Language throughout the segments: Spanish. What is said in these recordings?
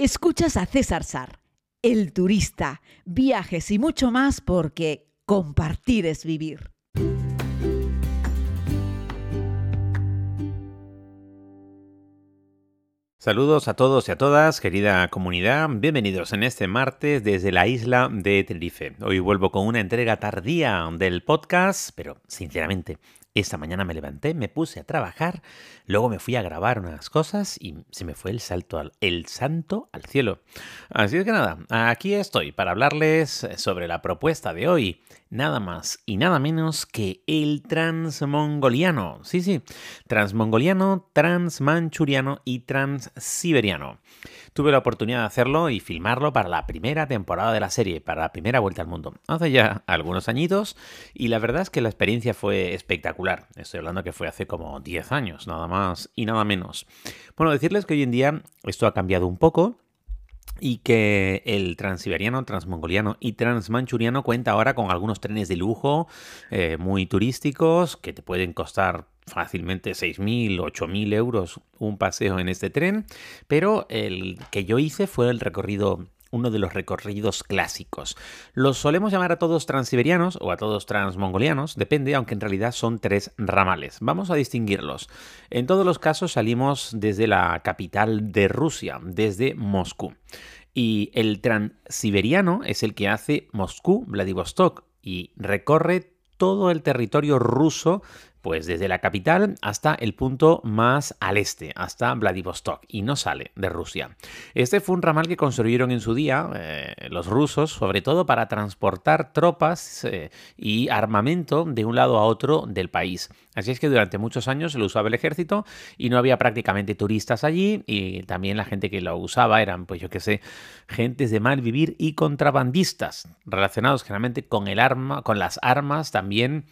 Escuchas a César Sar, el turista, viajes y mucho más porque compartir es vivir. Saludos a todos y a todas, querida comunidad. Bienvenidos en este martes desde la isla de Tenerife. Hoy vuelvo con una entrega tardía del podcast, pero sinceramente esta mañana me levanté, me puse a trabajar, luego me fui a grabar unas cosas y se me fue el salto al el santo al cielo. Así es que nada, aquí estoy para hablarles sobre la propuesta de hoy, nada más y nada menos que el transmongoliano. Sí, sí, transmongoliano, transmanchuriano y transsiberiano. Tuve la oportunidad de hacerlo y filmarlo para la primera temporada de la serie, para la primera vuelta al mundo, hace ya algunos añitos, y la verdad es que la experiencia fue espectacular. Estoy hablando que fue hace como 10 años, nada más y nada menos. Bueno, decirles que hoy en día esto ha cambiado un poco y que el transiberiano, transmongoliano y transmanchuriano cuenta ahora con algunos trenes de lujo eh, muy turísticos que te pueden costar fácilmente 6.000, 8.000 euros un paseo en este tren, pero el que yo hice fue el recorrido uno de los recorridos clásicos. Los solemos llamar a todos transiberianos o a todos transmongolianos, depende, aunque en realidad son tres ramales. Vamos a distinguirlos. En todos los casos salimos desde la capital de Rusia, desde Moscú. Y el transiberiano es el que hace Moscú-Vladivostok y recorre todo el territorio ruso pues desde la capital hasta el punto más al este, hasta Vladivostok, y no sale de Rusia. Este fue un ramal que construyeron en su día eh, los rusos, sobre todo para transportar tropas eh, y armamento de un lado a otro del país. Así es que durante muchos años lo usaba el ejército y no había prácticamente turistas allí y también la gente que lo usaba eran, pues yo qué sé, gentes de mal vivir y contrabandistas, relacionados generalmente con el arma, con las armas también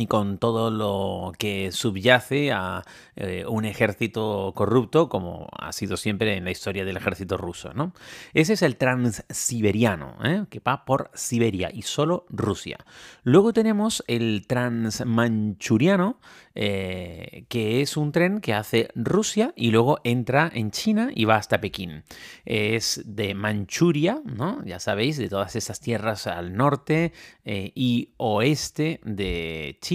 y con todo lo que subyace a eh, un ejército corrupto, como ha sido siempre en la historia del ejército ruso. ¿no? Ese es el transsiberiano, ¿eh? que va por Siberia y solo Rusia. Luego tenemos el transmanchuriano, eh, que es un tren que hace Rusia y luego entra en China y va hasta Pekín. Es de Manchuria, ¿no? ya sabéis, de todas esas tierras al norte y oeste de China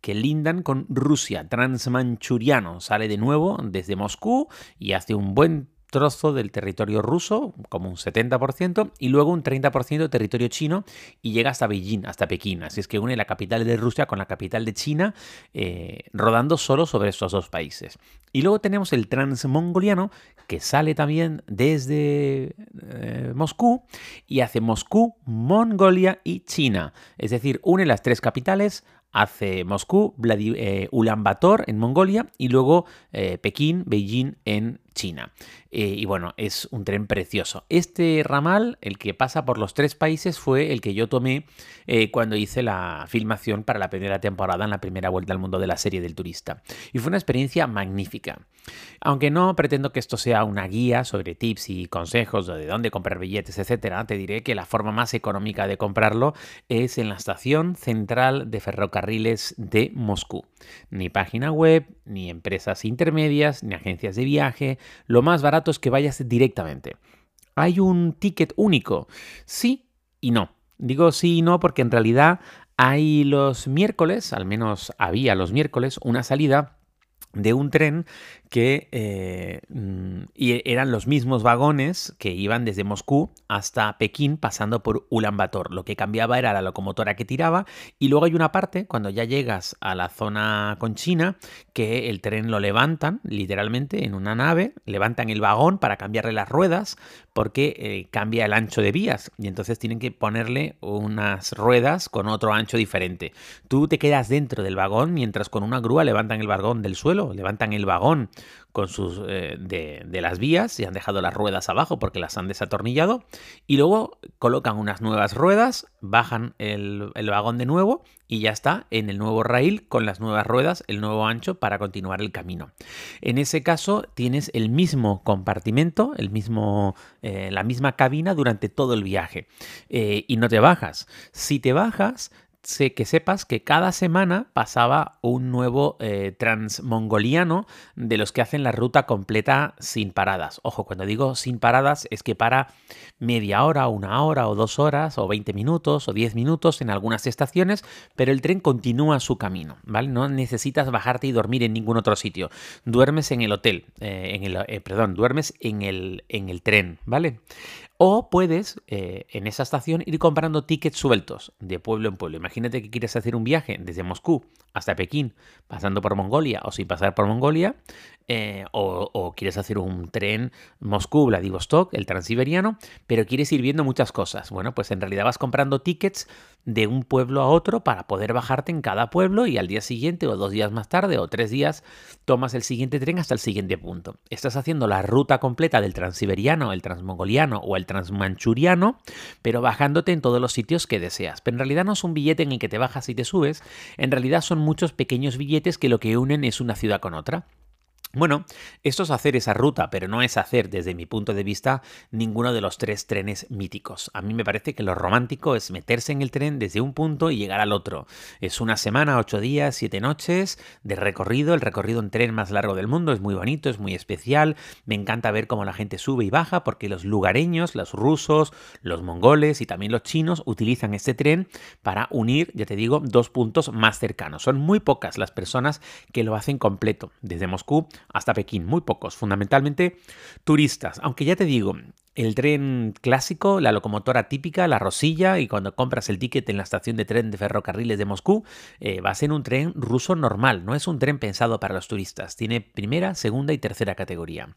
que lindan con Rusia. Transmanchuriano sale de nuevo desde Moscú y hace un buen trozo del territorio ruso, como un 70%, y luego un 30% de territorio chino y llega hasta Beijing, hasta Pekín. Así es que une la capital de Rusia con la capital de China, eh, rodando solo sobre estos dos países. Y luego tenemos el transmongoliano, que sale también desde eh, Moscú y hace Moscú, Mongolia y China. Es decir, une las tres capitales hace Moscú, eh, Ulaanbaatar en Mongolia y luego eh, Pekín, Beijing en China. Eh, y bueno, es un tren precioso. Este ramal, el que pasa por los tres países, fue el que yo tomé cuando hice la filmación para la primera temporada en la primera vuelta al mundo de la serie del turista. Y fue una experiencia magnífica. Aunque no pretendo que esto sea una guía sobre tips y consejos de dónde comprar billetes, etcétera, te diré que la forma más económica de comprarlo es en la estación central de ferrocarril carriles de Moscú. Ni página web, ni empresas intermedias, ni agencias de viaje. Lo más barato es que vayas directamente. ¿Hay un ticket único? Sí y no. Digo sí y no porque en realidad hay los miércoles, al menos había los miércoles, una salida de un tren que eh, mm, y eran los mismos vagones que iban desde Moscú hasta Pekín pasando por Ulaanbaatar. Lo que cambiaba era la locomotora que tiraba y luego hay una parte cuando ya llegas a la zona con China que el tren lo levantan literalmente en una nave, levantan el vagón para cambiarle las ruedas porque eh, cambia el ancho de vías y entonces tienen que ponerle unas ruedas con otro ancho diferente. Tú te quedas dentro del vagón mientras con una grúa levantan el vagón del suelo, levantan el vagón con sus, eh, de, las vías y han dejado las ruedas abajo porque las han desatornillado y luego colocan unas nuevas ruedas, bajan el, el, vagón de nuevo y ya está en el nuevo rail con las nuevas ruedas, el nuevo ancho para continuar el camino. En ese caso tienes el mismo compartimento, el mismo, eh, la misma cabina durante todo el viaje eh, y no te bajas. Si te bajas, que sepas que cada semana pasaba un nuevo eh, transmongoliano de los que hacen la ruta completa sin paradas. Ojo, cuando digo sin paradas es que para media hora, una hora o dos horas o 20 minutos o 10 minutos en algunas estaciones, pero el tren continúa su camino, ¿vale? No necesitas bajarte y dormir en ningún otro sitio. Duermes en el hotel, eh, en el, eh, perdón, duermes en el, en el tren, ¿vale? O puedes eh, en esa estación ir comprando tickets sueltos de pueblo en pueblo. Imagínate que quieres hacer un viaje desde Moscú hasta Pekín, pasando por Mongolia o sin pasar por Mongolia, eh, o, quieres hacer un tren Moscú-Vladivostok, el transiberiano, pero quieres ir viendo muchas cosas. Bueno, pues en realidad vas comprando tickets de un pueblo a otro para poder bajarte en cada pueblo y al día siguiente o dos días más tarde o tres días tomas el siguiente tren hasta el siguiente punto. Estás haciendo la ruta completa del transiberiano, el transmongoliano o el transmanchuriano, pero bajándote en todos los sitios que deseas. Pero en realidad no es un billete en el que te bajas y te subes, en realidad son muchos pequeños billetes que lo que unen es una ciudad con otra. Bueno, esto es hacer esa ruta, pero no es hacer, desde mi punto de vista, ninguno de los tres trenes míticos. A mí me parece que lo romántico es meterse en el tren desde un punto y llegar al otro. Es una semana, ocho días, siete noches de recorrido. El recorrido en tren más largo del mundo es muy bonito, es muy especial. Me encanta ver cómo la gente sube y baja porque los lugareños, los rusos, los mongoles y también los chinos utilizan este tren para unir, ya te digo, dos puntos más cercanos. Son muy pocas las personas que lo hacen completo. Desde Moscú hasta Pekín, muy pocos, fundamentalmente turistas. Aunque ya te digo, el tren clásico, la locomotora típica, la rosilla, y cuando compras el ticket en la estación de tren de ferrocarriles de Moscú, eh, va a ser un tren ruso normal, no es un tren pensado para los turistas. Tiene primera, segunda y tercera categoría.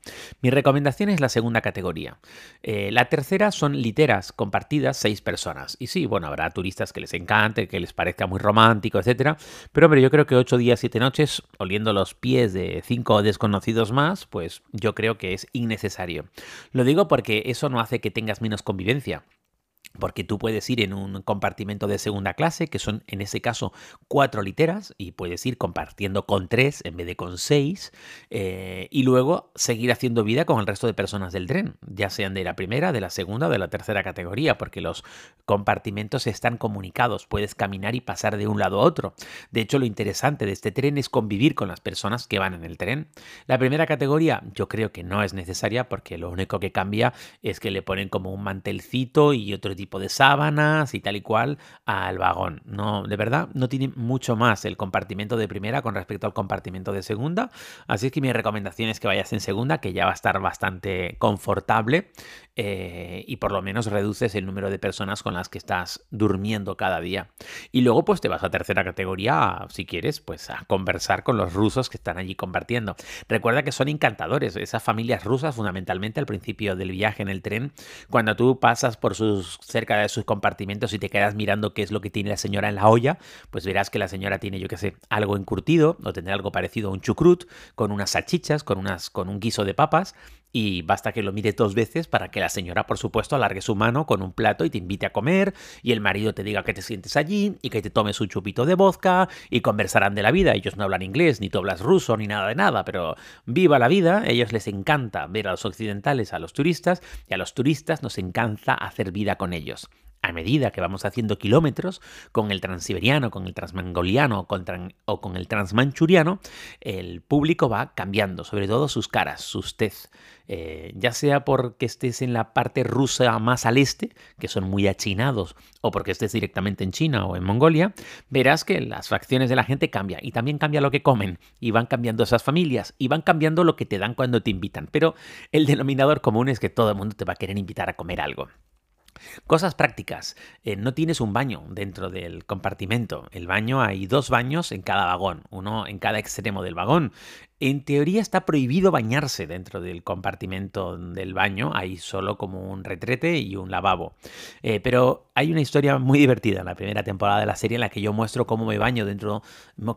Mi recomendación es la segunda categoría. Eh, la tercera son literas compartidas, seis personas. Y sí, bueno, habrá turistas que les encante, que les parezca muy romántico, etcétera. Pero hombre, yo creo que ocho días, siete noches, oliendo los pies de cinco desconocidos más, pues yo creo que es innecesario. Lo digo porque eso no hace que tengas menos convivencia porque tú puedes ir en un compartimento de segunda clase, que son en ese caso cuatro literas, y puedes ir compartiendo con tres en vez de con seis, eh, y luego seguir haciendo vida con el resto de personas del tren, ya sean de la primera, de la segunda o de la tercera categoría, porque los compartimentos están comunicados, puedes caminar y pasar de un lado a otro. De hecho, lo interesante de este tren es convivir con las personas que van en el tren. La primera categoría yo creo que no es necesaria, porque lo único que cambia es que le ponen como un mantelcito y otro tipo tipo de sábanas y tal y cual al vagón. No, de verdad, no tiene mucho más el compartimento de primera con respecto al compartimento de segunda. Así es que mi recomendación es que vayas en segunda, que ya va a estar bastante confortable eh, y por lo menos reduces el número de personas con las que estás durmiendo cada día. Y luego pues te vas a tercera categoría, si quieres, pues a conversar con los rusos que están allí compartiendo. Recuerda que son encantadores, esas familias rusas fundamentalmente al principio del viaje en el tren, cuando tú pasas por sus cerca de sus compartimentos y te quedas mirando qué es lo que tiene la señora en la olla, pues verás que la señora tiene, yo qué sé, algo encurtido o tendrá algo parecido a un chucrut con unas salchichas, con, unas, con un guiso de papas y basta que lo mire dos veces para que la señora, por supuesto, alargue su mano con un plato y te invite a comer y el marido te diga que te sientes allí y que te tomes un chupito de vodka y conversarán de la vida. Ellos no hablan inglés, ni tú hablas ruso, ni nada de nada, pero viva la vida. A ellos les encanta ver a los occidentales, a los turistas y a los turistas nos encanta hacer vida con ellos a medida que vamos haciendo kilómetros con el transiberiano, con el transmangoliano o con, el transmanchuriano, el público va cambiando, sobre todo sus caras, sus tez. Eh, ya sea porque estés en la parte rusa más al este, que son muy achinados, o porque estés directamente en China o en Mongolia, verás que las facciones de la gente cambian y también cambia lo que comen y van cambiando esas familias y van cambiando lo que te dan cuando te invitan. Pero el denominador común es que todo el mundo te va a querer invitar a comer algo. Cosas prácticas. Eh, no tienes un baño dentro del compartimento. El baño hay dos baños en cada vagón, uno en cada extremo del vagón. En teoría está prohibido bañarse dentro del compartimento del baño, hay solo como un retrete y un lavabo. Eh, pero hay una historia muy divertida en la primera temporada de la serie en la que yo muestro cómo me baño dentro,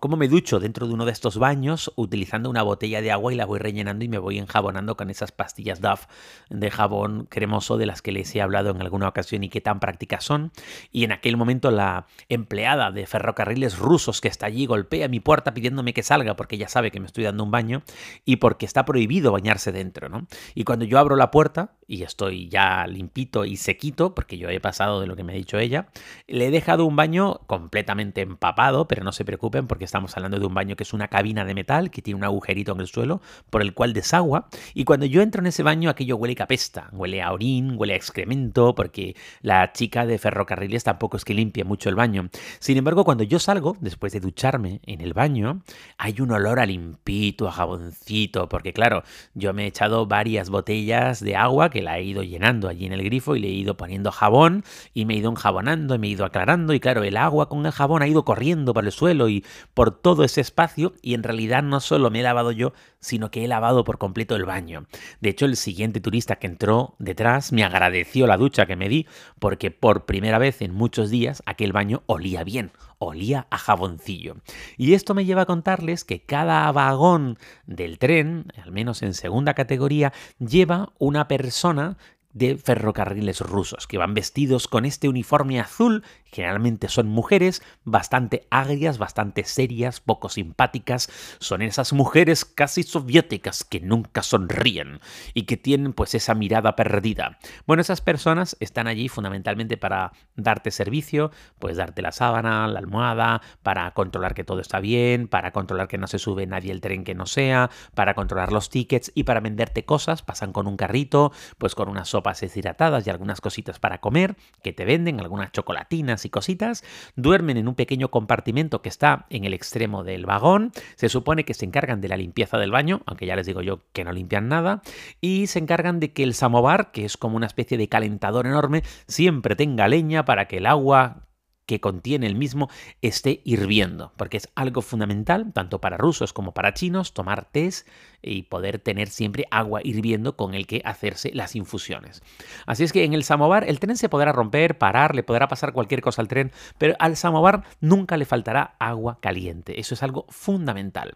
cómo me ducho dentro de uno de estos baños utilizando una botella de agua y la voy rellenando y me voy enjabonando con esas pastillas Duff de jabón cremoso de las que les he hablado en alguna ocasión y que tan prácticas son. Y en aquel momento la empleada de ferrocarriles rusos que está allí golpea mi puerta pidiéndome que salga porque ya sabe que me estoy dando un baño y porque está prohibido bañarse dentro, ¿no? Y cuando yo abro la puerta, y estoy ya limpito y sequito, porque yo he pasado de lo que me ha dicho ella. Le he dejado un baño completamente empapado, pero no se preocupen porque estamos hablando de un baño que es una cabina de metal, que tiene un agujerito en el suelo por el cual desagua. Y cuando yo entro en ese baño, aquello huele a pesta, huele a orín, huele a excremento, porque la chica de ferrocarriles tampoco es que limpie mucho el baño. Sin embargo, cuando yo salgo, después de ducharme en el baño, hay un olor a limpito, a jaboncito, porque claro, yo me he echado varias botellas de agua la he ido llenando allí en el grifo y le he ido poniendo jabón y me he ido enjabonando y me he ido aclarando y claro, el agua con el jabón ha ido corriendo por el suelo y por todo ese espacio y en realidad no solo me he lavado yo, sino que he lavado por completo el baño. De hecho, el siguiente turista que entró detrás me agradeció la ducha que me di porque por primera vez en muchos días aquel baño olía bien, olía a jaboncillo. Y esto me lleva a contarles que cada vagón del tren, al menos en segunda categoría, lleva una persona de ferrocarriles rusos, que van vestidos con este uniforme azul Generalmente son mujeres bastante agrias, bastante serias, poco simpáticas. Son esas mujeres casi soviéticas que nunca sonríen y que tienen pues esa mirada perdida. Bueno, esas personas están allí fundamentalmente para darte servicio, pues darte la sábana, la almohada, para controlar que todo está bien, para controlar que no se sube nadie el tren que no sea, para controlar los tickets y para venderte cosas. Pasan con un carrito, pues con unas sopas deshidratadas y algunas cositas para comer que te venden, algunas chocolatinas y cositas, duermen en un pequeño compartimento que está en el extremo del vagón, se supone que se encargan de la limpieza del baño, aunque ya les digo yo que no limpian nada, y se encargan de que el samovar, que es como una especie de calentador enorme, siempre tenga leña para que el agua que contiene el mismo esté hirviendo, porque es algo fundamental, tanto para rusos como para chinos, tomar test y poder tener siempre agua hirviendo con el que hacerse las infusiones. Así es que en el samovar el tren se podrá romper, parar, le podrá pasar cualquier cosa al tren, pero al samovar nunca le faltará agua caliente. Eso es algo fundamental.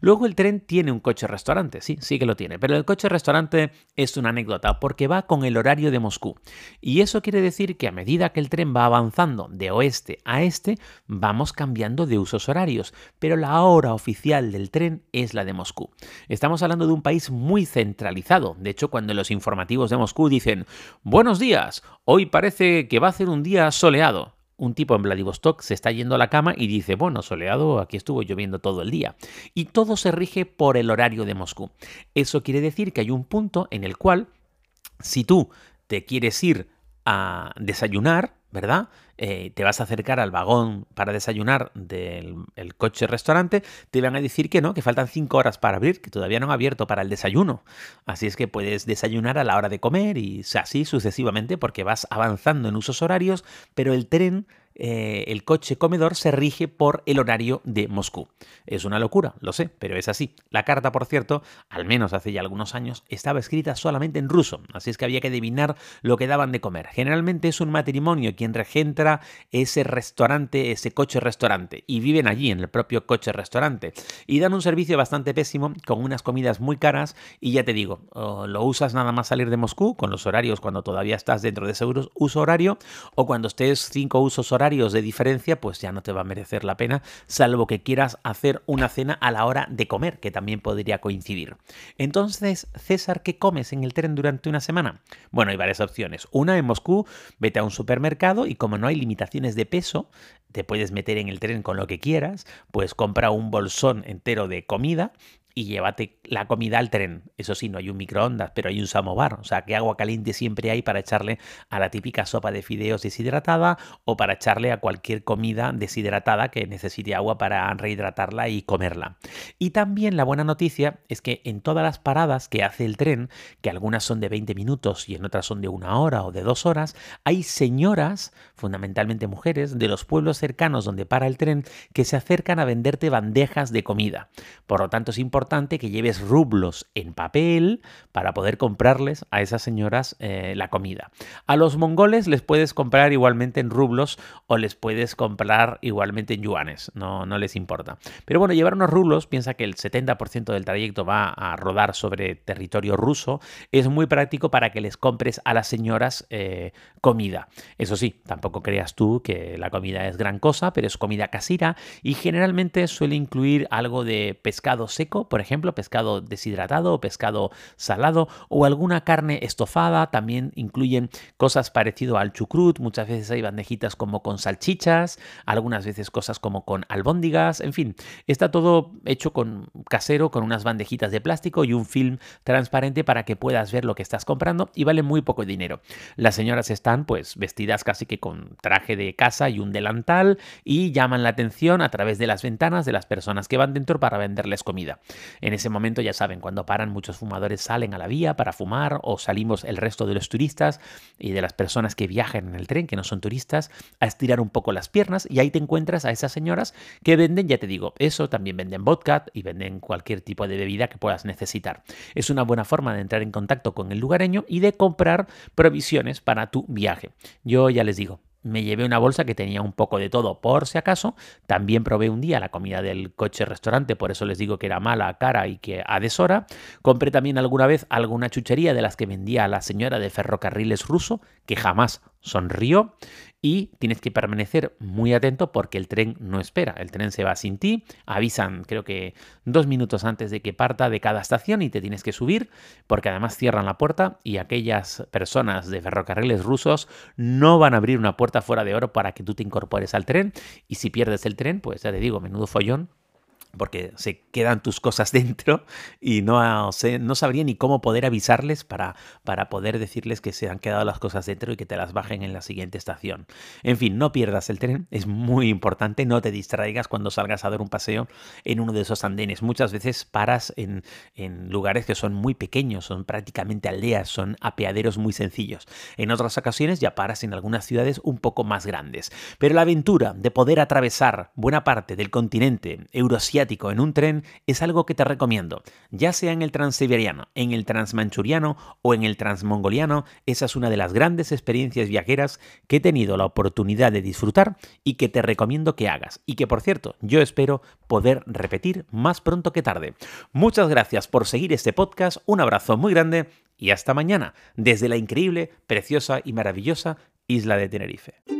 Luego el tren tiene un coche restaurante, sí, sí que lo tiene, pero el coche restaurante es una anécdota porque va con el horario de Moscú. Y eso quiere decir que a medida que el tren va avanzando de oeste a este, vamos cambiando de usos horarios, pero la hora oficial del tren es la de Moscú. Estamos hablando de un país muy centralizado. De hecho, cuando los informativos de Moscú dicen, buenos días, hoy parece que va a ser un día soleado. Un tipo en Vladivostok se está yendo a la cama y dice, bueno, soleado, aquí estuvo lloviendo todo el día. Y todo se rige por el horario de Moscú. Eso quiere decir que hay un punto en el cual, si tú te quieres ir desayunar, ¿verdad? Eh, te vas a acercar al vagón para desayunar del coche restaurante, te van a decir que no, que faltan cinco horas para abrir, que todavía no han abierto para el desayuno. Así es que puedes desayunar a la hora de comer y así sucesivamente porque vas avanzando en usos horarios, pero el tren eh, el coche comedor se rige por el horario de Moscú. Es una locura, lo sé, pero es así. La carta, por cierto, al menos hace ya algunos años, estaba escrita solamente en ruso, así es que había que adivinar lo que daban de comer. Generalmente es un matrimonio quien regentra ese restaurante, ese coche restaurante, y viven allí en el propio coche restaurante. Y dan un servicio bastante pésimo, con unas comidas muy caras, y ya te digo, lo usas nada más salir de Moscú, con los horarios cuando todavía estás dentro de ese uso horario, o cuando estés cinco usos horarios de diferencia, pues ya no te va a merecer la pena, salvo que quieras hacer una cena a la hora de comer, que también podría coincidir. Entonces, César, ¿qué comes en el tren durante una semana? Bueno, hay varias opciones. Una en Moscú, vete a un supermercado y como no hay limitaciones de peso, te puedes meter en el tren con lo que quieras, pues compra un bolsón entero de comida y llévate la comida al tren. Eso sí, no hay un microondas, pero hay un samovar. O sea, que agua caliente siempre hay para echarle a la típica sopa de fideos deshidratada o para echarle a cualquier comida deshidratada que necesite agua para rehidratarla y comerla. Y también la buena noticia es que en todas las paradas que hace el tren, que algunas son de 20 minutos y en otras son de una hora o de dos horas, hay señoras, fundamentalmente mujeres, de los pueblos cercanos donde para el tren, que se acercan a venderte bandejas de comida. Por lo tanto, es importante que lleves rublos en papel para poder comprarles a esas señoras eh, la comida. A los mongoles les puedes comprar igualmente en rublos o les puedes comprar igualmente en yuanes, no, no les importa. Pero bueno, llevar unos rublos, piensa que el 70% del trayecto va a rodar sobre territorio ruso, es muy práctico para que les compres a las señoras eh, comida. Eso sí, tampoco creas tú que la comida es gran cosa, pero es comida casera y generalmente suele incluir algo de pescado seco, por ejemplo, pescado deshidratado pescado salado o alguna carne estofada. También incluyen cosas parecido al chucrut. Muchas veces hay bandejitas como con salchichas, algunas veces cosas como con albóndigas. En fin, está todo hecho con casero, con unas bandejitas de plástico y un film transparente para que puedas ver lo que estás comprando y vale muy poco dinero. Las señoras están pues vestidas casi que con traje de casa y un delantal y llaman la atención a través de las ventanas de las personas que van dentro para venderles comida. En ese momento ya saben, cuando paran muchos fumadores salen a la vía para fumar o salimos el resto de los turistas y de las personas que viajan en el tren, que no son turistas, a estirar un poco las piernas y ahí te encuentras a esas señoras que venden, ya te digo, eso, también venden vodka y venden cualquier tipo de bebida que puedas necesitar. Es una buena forma de entrar en contacto con el lugareño y de comprar provisiones para tu viaje. Yo ya les digo, me llevé una bolsa que tenía un poco de todo por si acaso. También probé un día la comida del coche restaurante, por eso les digo que era mala, cara y que a deshora. Compré también alguna vez alguna chuchería de las que vendía la señora de ferrocarriles ruso, que jamás sonrió y tienes que permanecer muy atento porque el tren no espera, el tren se va sin ti, avisan creo que dos minutos antes de que parta de cada estación y te tienes que subir porque además cierran la puerta y aquellas personas de ferrocarriles rusos no van a abrir una puerta fuera de oro para que tú te incorpores al tren y si pierdes el tren pues ya te digo, menudo follón porque se quedan tus cosas dentro y no, no sabría ni cómo poder avisarles para, para poder decirles que se han quedado las cosas dentro y que te las bajen en la siguiente estación. En fin, no pierdas el tren, es muy importante, no te distraigas cuando salgas a dar un paseo en uno de esos andenes. Muchas veces paras en, en lugares que son muy pequeños, son prácticamente aldeas, son apeaderos muy sencillos. En otras ocasiones ya paras en algunas ciudades un poco más grandes. Pero la aventura de poder atravesar buena parte del continente en un tren es algo que te recomiendo. Ya sea en el transiberiano, en el transmanchuriano o en el transmongoliano, esa es una de las grandes experiencias viajeras que he tenido la oportunidad de disfrutar y que te recomiendo que hagas. Y que por cierto, yo espero poder repetir más pronto que tarde. Muchas gracias por seguir este podcast, un abrazo muy grande y hasta mañana desde la increíble, preciosa y maravillosa isla de Tenerife.